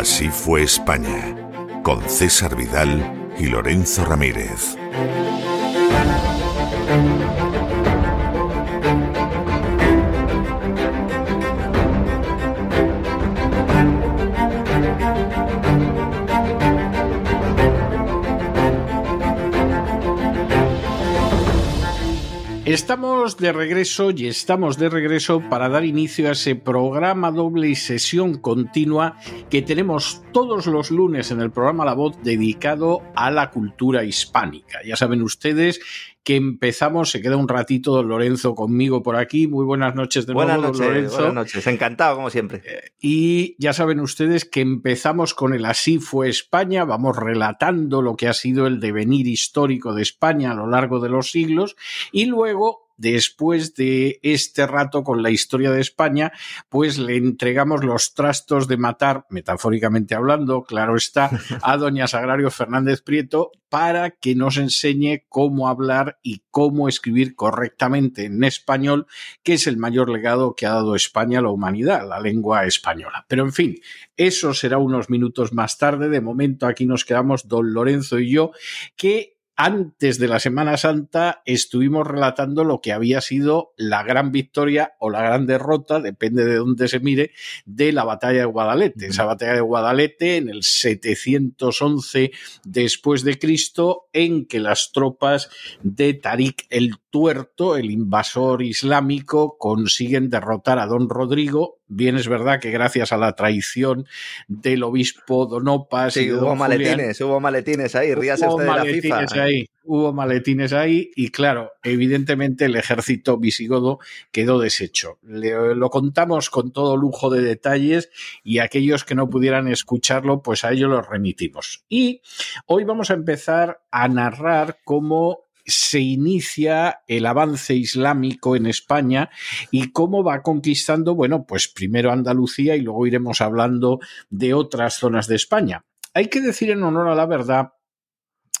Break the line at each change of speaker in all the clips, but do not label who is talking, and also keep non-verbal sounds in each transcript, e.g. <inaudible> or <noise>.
Así fue España, con César Vidal y Lorenzo Ramírez.
Estamos de regreso y estamos de regreso para dar inicio a ese programa doble y sesión continua que tenemos todos los lunes en el programa La Voz dedicado a la cultura hispánica. Ya saben ustedes que empezamos, se queda un ratito don Lorenzo conmigo por aquí. Muy buenas noches de
buenas
nuevo,
noches,
don Lorenzo.
Buenas noches, encantado como siempre.
Y ya saben ustedes que empezamos con el Así fue España, vamos relatando lo que ha sido el devenir histórico de España a lo largo de los siglos y luego después de este rato con la historia de España, pues le entregamos los trastos de matar, metafóricamente hablando, claro está, a doña Sagrario Fernández Prieto para que nos enseñe cómo hablar y cómo escribir correctamente en español, que es el mayor legado que ha dado España a la humanidad, la lengua española. Pero en fin, eso será unos minutos más tarde. De momento aquí nos quedamos don Lorenzo y yo, que antes de la Semana Santa estuvimos relatando lo que había sido la gran victoria o la gran derrota, depende de dónde se mire, de la batalla de Guadalete. Esa batalla de Guadalete en el 711 después de Cristo, en que las tropas de Tarik el Tuerto, el invasor islámico, consiguen derrotar a don Rodrigo. Bien es verdad que gracias a la traición del obispo Donopas
sí,
y de
hubo
don
maletines,
Julián,
hubo maletines ahí, ríase
hubo
usted de la
maletines
FIFA.
ahí, hubo maletines ahí y claro, evidentemente el ejército visigodo quedó deshecho. Le- lo contamos con todo lujo de detalles y aquellos que no pudieran escucharlo, pues a ello los remitimos. Y hoy vamos a empezar a narrar cómo se inicia el avance islámico en España y cómo va conquistando, bueno, pues primero Andalucía y luego iremos hablando de otras zonas de España. Hay que decir en honor a la verdad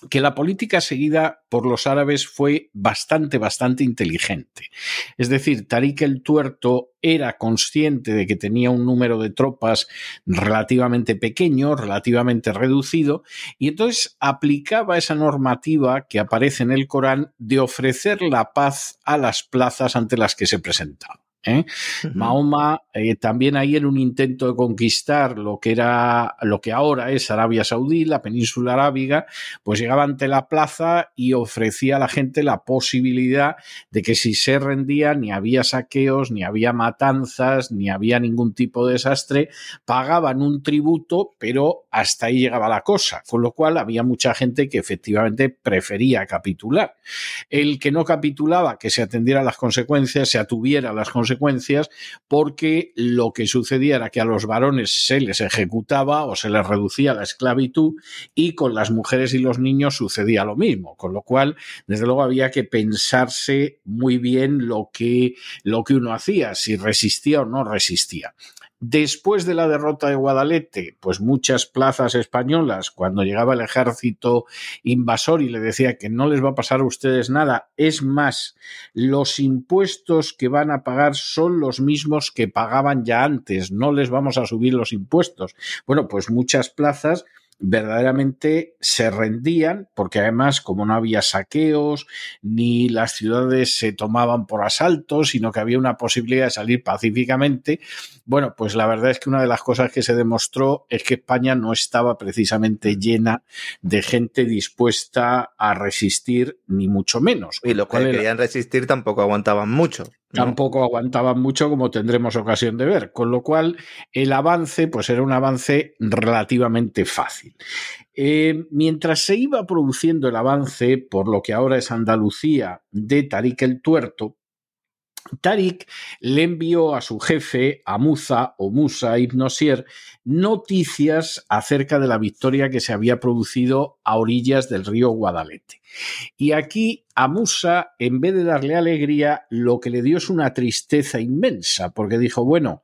que la política seguida por los árabes fue bastante, bastante inteligente. Es decir, Tarik el Tuerto era consciente de que tenía un número de tropas relativamente pequeño, relativamente reducido, y entonces aplicaba esa normativa que aparece en el Corán de ofrecer la paz a las plazas ante las que se presentaba. ¿Eh? Mahoma eh, también ahí en un intento de conquistar lo que era lo que ahora es Arabia Saudí, la península arábiga, pues llegaba ante la plaza y ofrecía a la gente la posibilidad de que si se rendía ni había saqueos, ni había matanzas, ni había ningún tipo de desastre, pagaban un tributo, pero hasta ahí llegaba la cosa, con lo cual había mucha gente que efectivamente prefería capitular. El que no capitulaba, que se atendiera a las consecuencias, se atuviera a las consecuencias, porque lo que sucedía era que a los varones se les ejecutaba o se les reducía la esclavitud y con las mujeres y los niños sucedía lo mismo, con lo cual, desde luego, había que pensarse muy bien lo que, lo que uno hacía, si resistía o no resistía. Después de la derrota de Guadalete, pues muchas plazas españolas, cuando llegaba el ejército invasor y le decía que no les va a pasar a ustedes nada, es más, los impuestos que van a pagar son los mismos que pagaban ya antes, no les vamos a subir los impuestos. Bueno, pues muchas plazas verdaderamente se rendían, porque además, como no había saqueos, ni las ciudades se tomaban por asalto, sino que había una posibilidad de salir pacíficamente, bueno, pues la verdad es que una de las cosas que se demostró es que España no estaba precisamente llena de gente dispuesta a resistir, ni mucho menos.
Y los que querían resistir tampoco aguantaban mucho.
Tampoco aguantaban mucho como tendremos ocasión de ver, con lo cual el avance pues era un avance relativamente fácil. Eh, mientras se iba produciendo el avance por lo que ahora es Andalucía de Tarik el Tuerto, Tarik le envió a su jefe, a Musa o Musa ibn Osier, noticias acerca de la victoria que se había producido a orillas del río Guadalete. Y aquí a Musa, en vez de darle alegría, lo que le dio es una tristeza inmensa, porque dijo, bueno,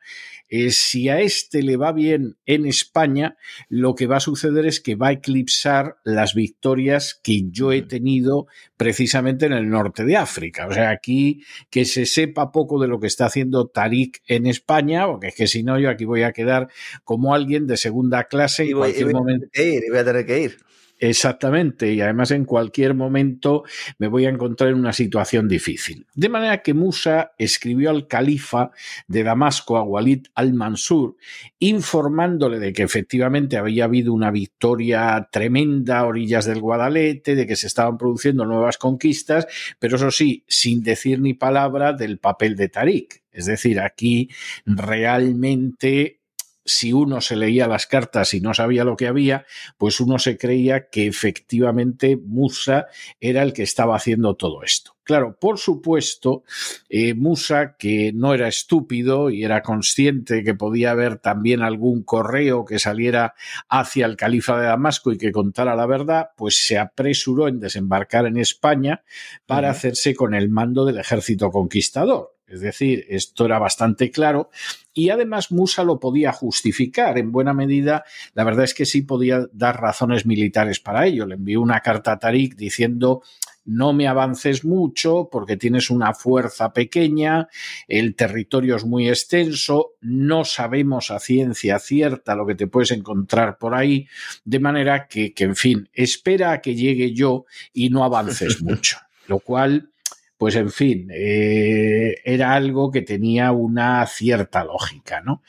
eh, si a este le va bien en España, lo que va a suceder es que va a eclipsar las victorias que yo he tenido precisamente en el norte de África. O sea, aquí que se sepa poco de lo que está haciendo Tarik en España, porque es que si no, yo aquí voy a quedar como alguien de segunda clase y, en cualquier momento.
y voy a tener que ir.
Exactamente, y además en cualquier momento me voy a encontrar en una situación difícil. De manera que Musa escribió al califa de Damasco, a Walid al-Mansur, informándole de que efectivamente había habido una victoria tremenda a orillas del Guadalete, de que se estaban produciendo nuevas conquistas, pero eso sí, sin decir ni palabra del papel de Tarik. Es decir, aquí realmente si uno se leía las cartas y no sabía lo que había, pues uno se creía que efectivamente Musa era el que estaba haciendo todo esto. Claro, por supuesto, eh, Musa, que no era estúpido y era consciente que podía haber también algún correo que saliera hacia el califa de Damasco y que contara la verdad, pues se apresuró en desembarcar en España para hacerse con el mando del ejército conquistador. Es decir, esto era bastante claro y además Musa lo podía justificar en buena medida. La verdad es que sí podía dar razones militares para ello. Le envió una carta a Tarik diciendo no me avances mucho porque tienes una fuerza pequeña, el territorio es muy extenso, no sabemos a ciencia cierta lo que te puedes encontrar por ahí, de manera que, que en fin, espera a que llegue yo y no avances <laughs> mucho. Lo cual pues en fin, eh, era algo que tenía una cierta lógica, ¿no?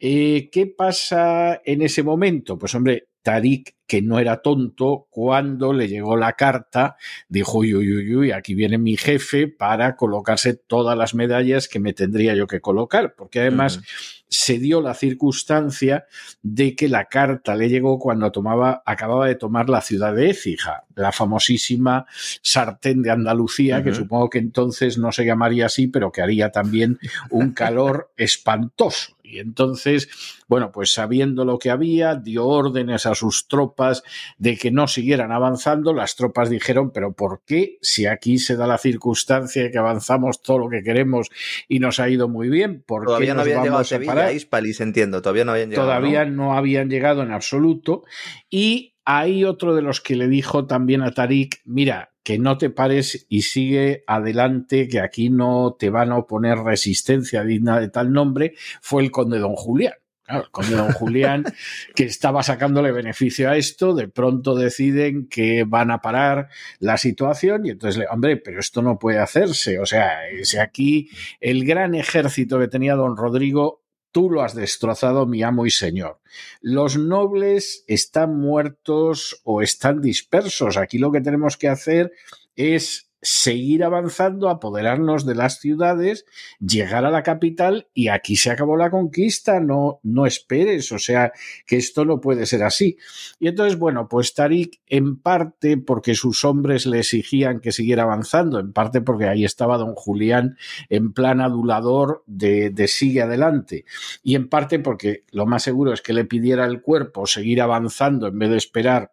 Eh, ¿Qué pasa en ese momento? Pues hombre, Tarik, que no era tonto, cuando le llegó la carta, dijo, uy, uy, uy, uy, aquí viene mi jefe para colocarse todas las medallas que me tendría yo que colocar, porque además se dio la circunstancia de que la carta le llegó cuando tomaba, acababa de tomar la ciudad de Écija, la famosísima sartén de Andalucía, que supongo que entonces no se llamaría así, pero que haría también un calor <laughs> espantoso. Y entonces, bueno, pues sabiendo lo que había, dio órdenes a sus tropas de que no siguieran avanzando. Las tropas dijeron, pero ¿por qué? Si aquí se da la circunstancia de que avanzamos todo lo que queremos y nos ha ido muy bien, ¿por
Todavía
qué
no habían llegado a Sevilla? Hispalis, entiendo. Todavía no habían llegado.
Todavía
¿no?
¿no? habían llegado en absoluto. Y hay otro de los que le dijo también a Tarik, mira, que no te pares y sigue adelante, que aquí no te van a oponer resistencia digna de tal nombre, fue el conde don Julián. Claro, don Julián, que estaba sacándole beneficio a esto, de pronto deciden que van a parar la situación y entonces, hombre, pero esto no puede hacerse. O sea, si aquí el gran ejército que tenía don Rodrigo tú lo has destrozado, mi amo y señor. Los nobles están muertos o están dispersos. Aquí lo que tenemos que hacer es seguir avanzando, apoderarnos de las ciudades, llegar a la capital y aquí se acabó la conquista, no, no esperes, o sea, que esto no puede ser así. Y entonces, bueno, pues Tarik, en parte porque sus hombres le exigían que siguiera avanzando, en parte porque ahí estaba don Julián en plan adulador de, de sigue adelante, y en parte porque lo más seguro es que le pidiera el cuerpo seguir avanzando en vez de esperar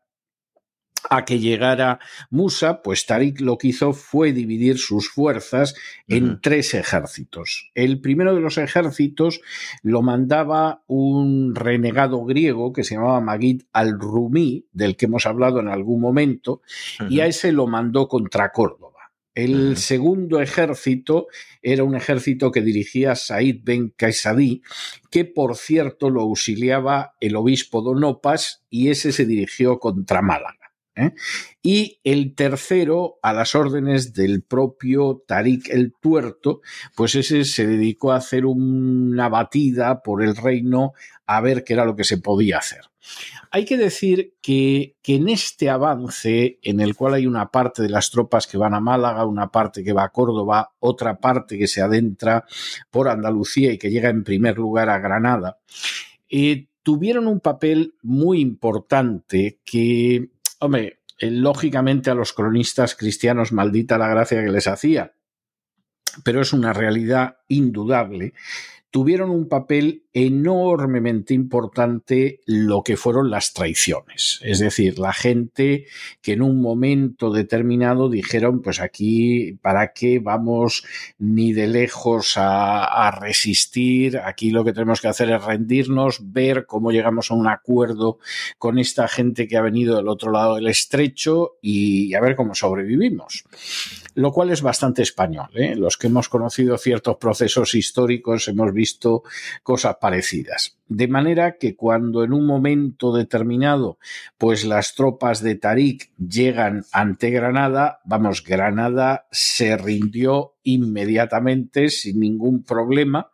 a que llegara Musa, pues Tarik lo que hizo fue dividir sus fuerzas en tres ejércitos. El primero de los ejércitos lo mandaba un renegado griego que se llamaba Magid al-Rumi, del que hemos hablado en algún momento, y a ese lo mandó contra Córdoba. El segundo ejército era un ejército que dirigía Said ben Qaisadí, que por cierto lo auxiliaba el obispo Donopas y ese se dirigió contra Málaga. ¿Eh? Y el tercero, a las órdenes del propio Tarik el Tuerto, pues ese se dedicó a hacer una batida por el reino a ver qué era lo que se podía hacer. Hay que decir que, en este avance, en el cual hay una parte de las tropas que van a Málaga, una parte que va a Córdoba, otra parte que se adentra por Andalucía y que llega en primer lugar a Granada, eh, tuvieron un papel muy importante que, hombre, eh, lógicamente a los cronistas cristianos maldita la gracia que les hacía, pero es una realidad indudable tuvieron un papel enormemente importante lo que fueron las traiciones. Es decir, la gente que en un momento determinado dijeron, pues aquí, ¿para qué vamos ni de lejos a, resistir? Aquí lo que tenemos que hacer es rendirnos, ver cómo llegamos a un acuerdo con esta gente que ha venido del otro lado del estrecho y a ver cómo sobrevivimos lo cual es bastante español. ¿eh? Los que hemos conocido ciertos procesos históricos hemos visto cosas parecidas. De manera que cuando en un momento determinado, pues las tropas de Tarik llegan ante Granada, vamos, Granada se rindió inmediatamente sin ningún problema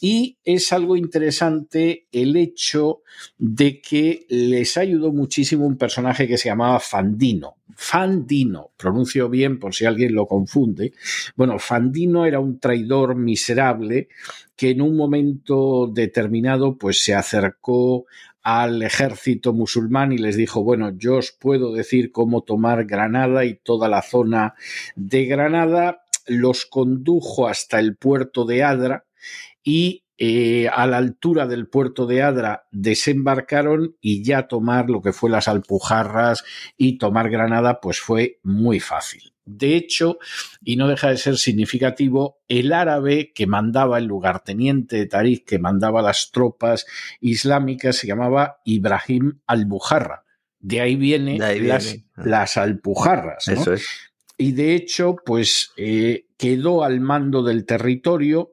y es algo interesante el hecho de que les ayudó muchísimo un personaje que se llamaba Fandino. Fandino, pronuncio bien por si alguien lo confunde. Bueno, Fandino era un traidor miserable que en un momento determinado pues se acercó al ejército musulmán y les dijo, bueno, yo os puedo decir cómo tomar Granada y toda la zona de Granada, los condujo hasta el puerto de Adra y eh, a la altura del puerto de Adra desembarcaron y ya tomar lo que fue las Alpujarras y tomar Granada pues fue muy fácil. De hecho, y no deja de ser significativo, el árabe que mandaba, el lugarteniente de Tariq que mandaba las tropas islámicas se llamaba Ibrahim al-Bujarra. De ahí vienen las, ah. las, Alpujarras. Eso es. Y de hecho, pues eh, quedó al mando del territorio.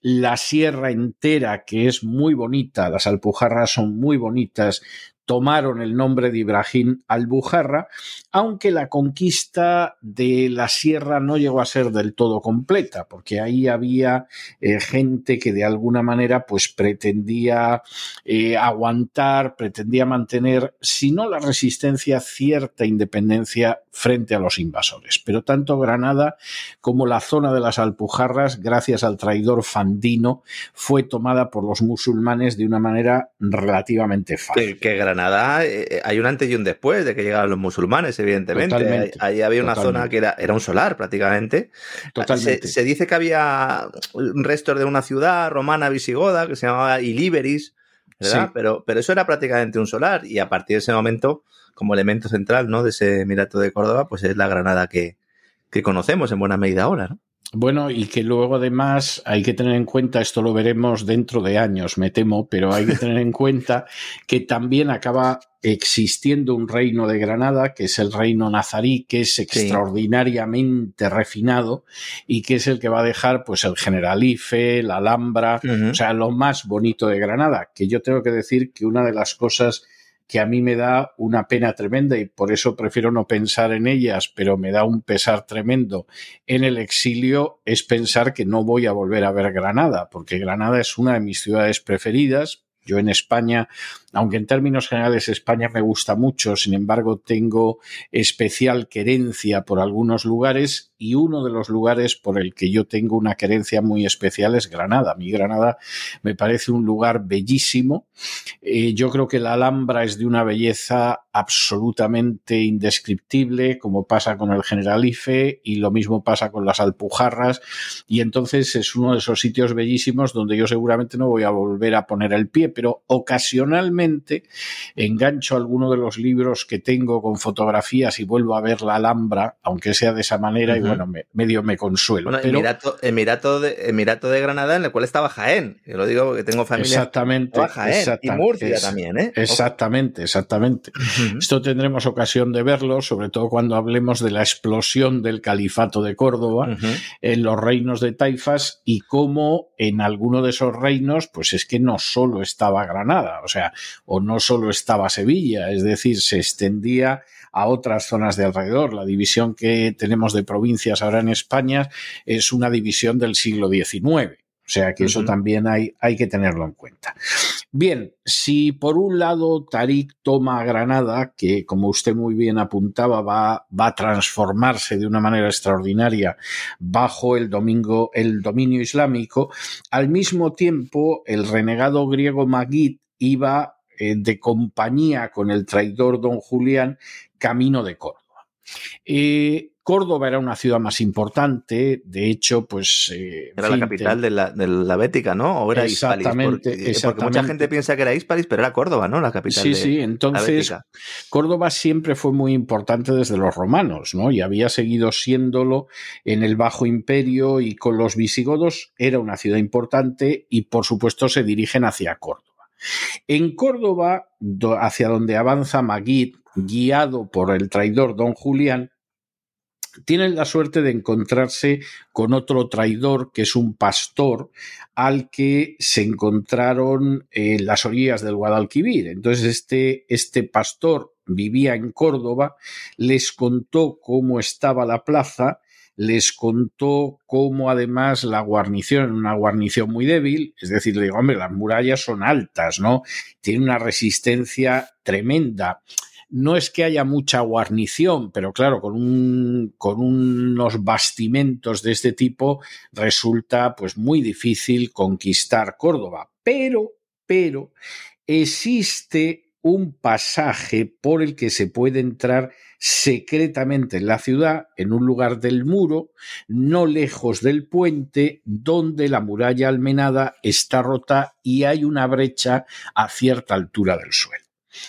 La sierra entera, que es muy bonita, las Alpujarras son muy bonitas, tomaron el nombre de Ibrahim al-Bujarra, aunque la conquista de la sierra no llegó a ser del todo completa, porque ahí había eh, gente que de alguna manera pues pretendía eh, aguantar, pretendía mantener, si no la resistencia, cierta independencia frente a los invasores. Pero tanto Granada como la zona de las Alpujarras, gracias al traidor Fandino, fue tomada por los musulmanes de una manera relativamente fácil.
Granada eh, eh, hay un antes y un después de que llegaron los musulmanes, evidentemente. Ahí, había una zona que era, era, un solar prácticamente. Totalmente. Se, dice que había restos de una ciudad romana visigoda que se llamaba Iliberis, ¿verdad? Pero, pero eso era prácticamente un solar y a partir de ese momento como elemento central ¿no? de ese Emirato de Córdoba, pues es la Granada que, que conocemos en buena medida ahora. ¿no?
Bueno, y que luego además hay que tener en cuenta, esto lo veremos dentro de años, me temo, pero hay que <laughs> tener en cuenta que también acaba existiendo un reino de Granada, que es el reino nazarí, que es extraordinariamente refinado y que es el que va a dejar pues el Generalife, la Alhambra, o sea, lo más bonito de Granada, que yo tengo que decir que una de las cosas que a mí me da una pena tremenda y por eso prefiero no pensar en ellas, pero me da un pesar tremendo en el exilio, es pensar que no voy a volver a ver Granada, porque Granada es una de mis ciudades preferidas. Yo en España aunque en términos generales España me gusta mucho, sin embargo tengo especial querencia por algunos lugares y uno de los lugares por el que yo tengo una querencia muy especial es Granada. Mi Granada me parece un lugar bellísimo. Eh, yo creo que la Alhambra es de una belleza absolutamente indescriptible, como pasa con el Generalife y lo mismo pasa con las Alpujarras. Y entonces es uno de esos sitios bellísimos donde yo seguramente no voy a volver a poner el pie, pero ocasionalmente engancho alguno de los libros que tengo con fotografías y vuelvo a ver la Alhambra, aunque sea de esa manera, y bueno, medio me consuelo.
pero... Emirato, de, Emirato de Granada, en el cual estaba Jaén, yo lo digo porque tengo familia.
Exactamente.
Jaén, y Murcia también, ¿eh?
Exactamente, exactamente. Esto tendremos ocasión de verlo, sobre todo cuando hablemos de la explosión del califato de Córdoba en los reinos de Taifas y cómo en alguno de esos reinos, pues es que no solo está estaba Granada, o sea, o no solo estaba Sevilla, es decir, se extendía a otras zonas de alrededor. La división que tenemos de provincias ahora en España es una división del siglo XIX. O sea que eso también hay, hay que tenerlo en cuenta. Bien, si por un lado Tarik toma Granada, que como usted muy bien apuntaba, va, va a transformarse de una manera extraordinaria bajo el, domingo, el dominio islámico, al mismo tiempo el renegado griego Magid iba eh, de compañía con el traidor don Julián camino de Córdoba. Eh, Córdoba era una ciudad más importante, de hecho, pues...
Eh, era la capital de, la, de, la, Bética, ¿no? ¿O era exactamente, porque, exactamente. mucha gente piensa que era Hispalis, pero era Córdoba, ¿no? La capital
sí, sí, entonces Córdoba siempre fue muy importante desde los romanos, ¿no? Y había seguido siéndolo en el Bajo Imperio y con los visigodos era una ciudad importante y por supuesto se dirigen hacia Córdoba. En Córdoba, hacia donde avanza Magid, guiado por el traidor don Julián, tienen la suerte de encontrarse con otro traidor que es un pastor al que se encontraron en las orillas del Guadalquivir. Entonces este, este pastor vivía en Córdoba, les contó cómo estaba la plaza, les contó cómo además la guarnición, una guarnición muy débil, es decir, le digo, hombre, las murallas son altas, ¿no? Tiene una resistencia tremenda no es que haya mucha guarnición, pero claro, con, un, con unos bastimentos de este tipo resulta pues muy difícil conquistar Córdoba. Pero, pero, existe un pasaje por el que se puede entrar secretamente en la ciudad, en un lugar del muro, no lejos del puente, donde la muralla almenada está rota y hay una brecha a cierta altura del suelo.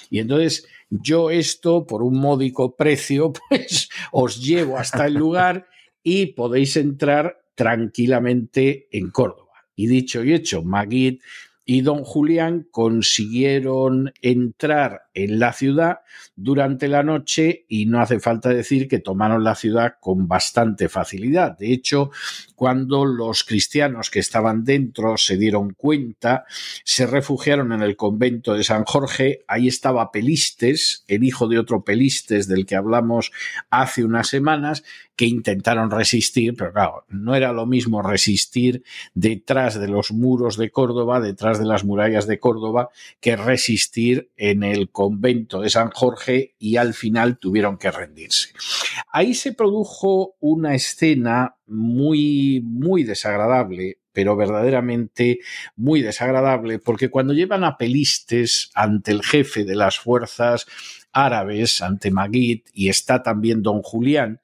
Y entonces yo esto por un módico precio, <laughs> pues os llevo hasta el lugar y podéis entrar tranquilamente en Córdoba. Y dicho y hecho, Maguid y don Julián consiguieron entrar en la ciudad durante la noche y no hace falta decir que tomaron la ciudad con bastante facilidad. De hecho, cuando los cristianos que estaban dentro se dieron cuenta, se refugiaron en el convento de San Jorge. Ahí estaba Pelistes, el hijo de otro Pelistes del que hablamos hace unas semanas, que intentaron resistir, pero claro, no era lo mismo resistir detrás de los muros de Córdoba, detrás de las murallas de Córdoba, que resistir en el convento de San Jorge y al final tuvieron que rendirse. Ahí se produjo una escena muy, muy desagradable pero verdaderamente muy desagradable, porque cuando llevan a Pelistes ante el jefe de las fuerzas árabes, ante Magid, y está también don Julián,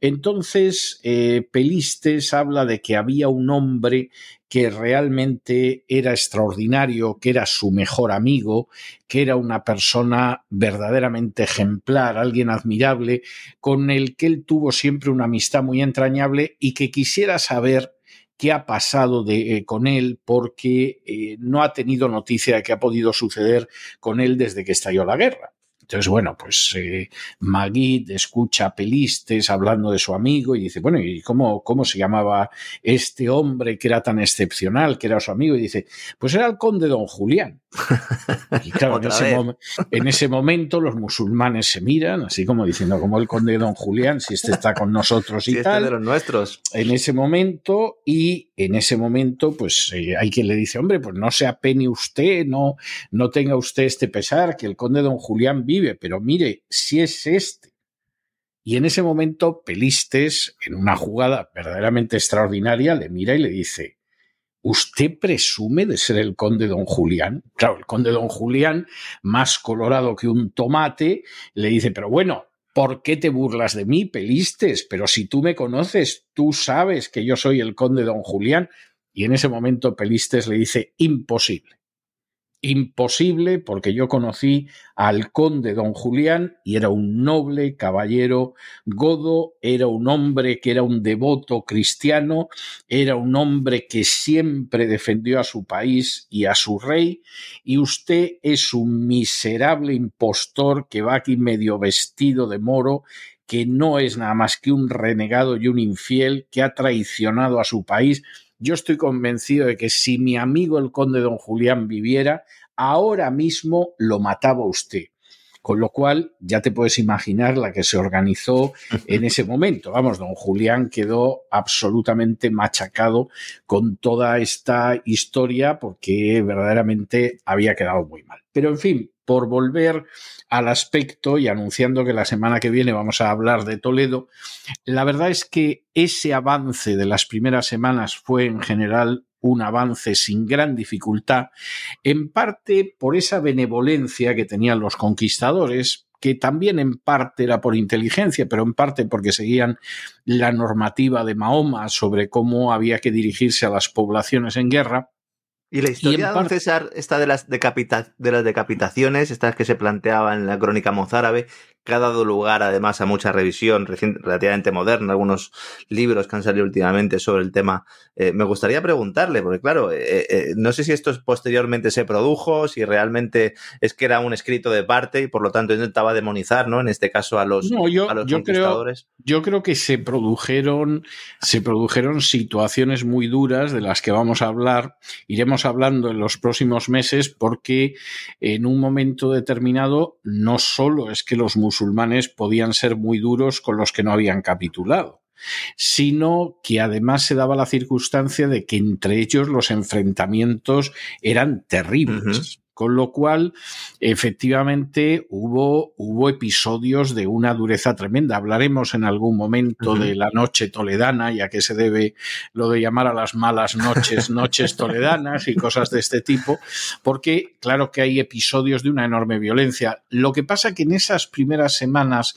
entonces eh, Pelistes habla de que había un hombre que realmente era extraordinario, que era su mejor amigo, que era una persona verdaderamente ejemplar, alguien admirable, con el que él tuvo siempre una amistad muy entrañable y que quisiera saber qué ha pasado eh, con él porque eh, no ha tenido noticia de qué ha podido suceder con él desde que estalló la guerra. Entonces, bueno, pues eh, Magid escucha a Pelistes hablando de su amigo y dice, bueno, ¿y cómo, cómo se llamaba este hombre que era tan excepcional, que era su amigo? Y dice, pues era el conde don Julián. <laughs> Y claro, en ese, momento los musulmanes se miran, así como diciendo, como el conde don Julián, si este está con nosotros y <laughs> este tal.
de los nuestros.
En ese momento, y en ese momento, pues eh, hay quien le dice, hombre, pues no se apene usted, no, no tenga usted este pesar, que el conde don Julián vive, pero mire, si es este. Y en ese momento, Pelistes, en una jugada verdaderamente extraordinaria, le mira y le dice, ¿Usted presume de ser el conde don Julián? Claro, el conde don Julián, más colorado que un tomate, le dice, pero bueno, ¿por qué te burlas de mí, Pelistes? Pero si tú me conoces, tú sabes que yo soy el conde don Julián. Y en ese momento Pelistes le dice, imposible imposible porque yo conocí al conde don Julián y era un noble caballero godo, era un hombre que era un devoto cristiano, era un hombre que siempre defendió a su país y a su rey, y usted es un miserable impostor que va aquí medio vestido de moro que no es nada más que un renegado y un infiel que ha traicionado a su país yo estoy convencido de que si mi amigo el conde don Julián viviera, ahora mismo lo mataba usted. Con lo cual, ya te puedes imaginar la que se organizó <laughs> en ese momento. Vamos, don Julián quedó absolutamente machacado con toda esta historia porque verdaderamente había quedado muy mal. Pero en fin, por volver al aspecto y anunciando que la semana que viene vamos a hablar de Toledo, la verdad es que ese avance de las primeras semanas fue en general un avance sin gran dificultad, en parte por esa benevolencia que tenían los conquistadores, que también en parte era por inteligencia, pero en parte porque seguían la normativa de Mahoma sobre cómo había que dirigirse a las poblaciones en guerra.
Y la historia, de César, esta de las, de las decapitaciones, estas que se planteaban en la crónica mozárabe, que ha dado lugar además a mucha revisión relativamente moderna, algunos libros que han salido últimamente sobre el tema. Eh, me gustaría preguntarle, porque claro, eh, eh, no sé si esto posteriormente se produjo, si realmente es que era un escrito de parte y por lo tanto intentaba demonizar, ¿no? En este caso a los,
yo,
a los
conquistadores. Creo, yo creo que se produjeron, se produjeron situaciones muy duras de las que vamos a hablar. Iremos hablando en los próximos meses porque en un momento determinado no solo es que los musulmanes musulmanes podían ser muy duros con los que no habían capitulado sino que además se daba la circunstancia de que entre ellos los enfrentamientos eran terribles. Con lo cual, efectivamente, hubo, hubo episodios de una dureza tremenda. Hablaremos en algún momento de la noche toledana y a qué se debe lo de llamar a las malas noches, <laughs> noches toledanas y cosas de este tipo, porque claro que hay episodios de una enorme violencia. Lo que pasa que en esas primeras semanas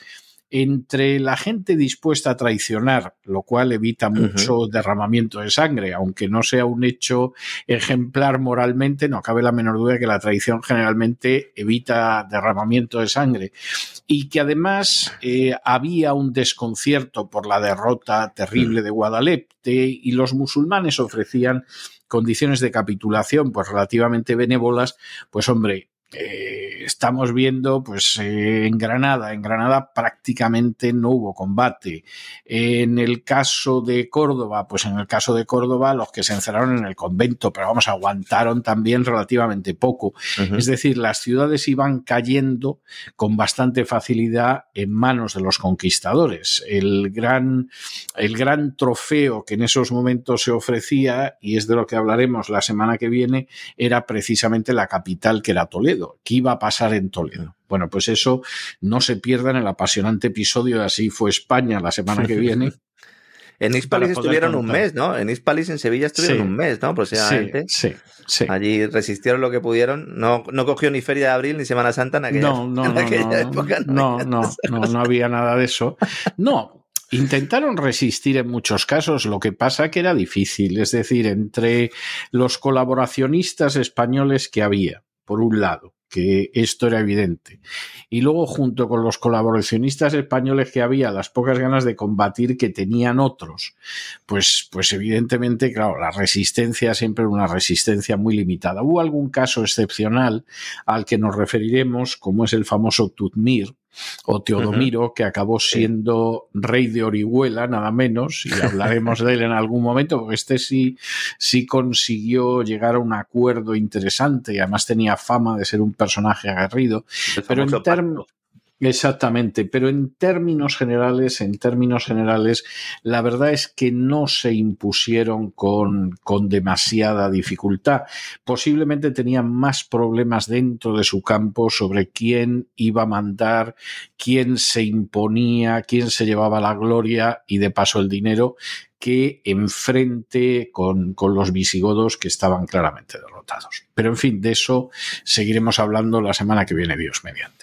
entre la gente dispuesta a traicionar, lo cual evita mucho derramamiento de sangre, aunque no sea un hecho ejemplar moralmente, no cabe la menor duda que la traición generalmente evita derramamiento de sangre. Y que además eh, había un desconcierto por la derrota terrible de Guadalete y los musulmanes ofrecían condiciones de capitulación pues relativamente benévolas, pues hombre, eh, estamos viendo, pues eh, en Granada, en Granada prácticamente no hubo combate. En el caso de Córdoba, pues en el caso de Córdoba, los que se encerraron en el convento, pero vamos, aguantaron también relativamente poco. Es decir, las ciudades iban cayendo con bastante facilidad en manos de los conquistadores. El gran, el gran trofeo que en esos momentos se ofrecía, y es de lo que hablaremos la semana que viene, era precisamente la capital que era Toledo ¿Qué iba a pasar en Toledo? Bueno, pues eso no se pierda en el apasionante episodio de Así fue España la semana que viene. <laughs>
en Hispalis estuvieron un mes, ¿no? En Hispalis, en Sevilla, estuvieron un mes, ¿no? Aproximadamente.
Sí, sí,
Allí resistieron lo que pudieron. No, no cogió ni Feria de Abril ni Semana Santa en aquella,
no, <laughs> no, época. No, no, no, no había nada de eso. No, Intentaron resistir en muchos casos, lo que pasa que era difícil, es decir, entre los colaboracionistas españoles que había, por un lado, que esto era evidente. Y luego, junto con los colaboracionistas españoles que había, las pocas ganas de combatir que tenían otros, pues, pues evidentemente, claro, la resistencia siempre era una resistencia muy limitada. Hubo algún caso excepcional al que nos referiremos, como es el famoso Tutmir, o Teodomiro, que acabó siendo rey de Orihuela, nada menos, y <laughs> hablaremos de él en algún momento, porque este sí, sí consiguió llegar a un acuerdo interesante y además tenía fama de ser un personaje aguerrido. Pero en términos Exactamente, pero en términos generales, en términos generales, la verdad es que no se impusieron con, con demasiada dificultad. Posiblemente tenían más problemas dentro de su campo sobre quién iba a mandar, quién se imponía, quién se llevaba la gloria y de paso el dinero, que enfrente con, con los visigodos que estaban claramente derrotados. Pero en fin, de eso seguiremos hablando la semana que viene, Dios mediante.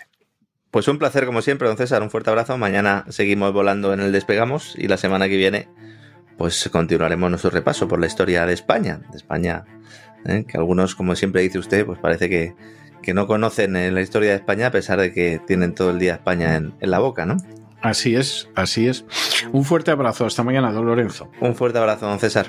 Pues un placer como siempre, don César, un fuerte abrazo. Mañana seguimos volando en el Despegamos y la semana que viene pues continuaremos nuestro repaso por la historia de España, de España, ¿eh? que algunos, como siempre dice usted, pues parece que, que no conocen la historia de España a pesar de que tienen todo el día España en, en la boca, ¿no?
Así es, así es. Un fuerte abrazo, hasta mañana, don Lorenzo.
Un fuerte abrazo, don César.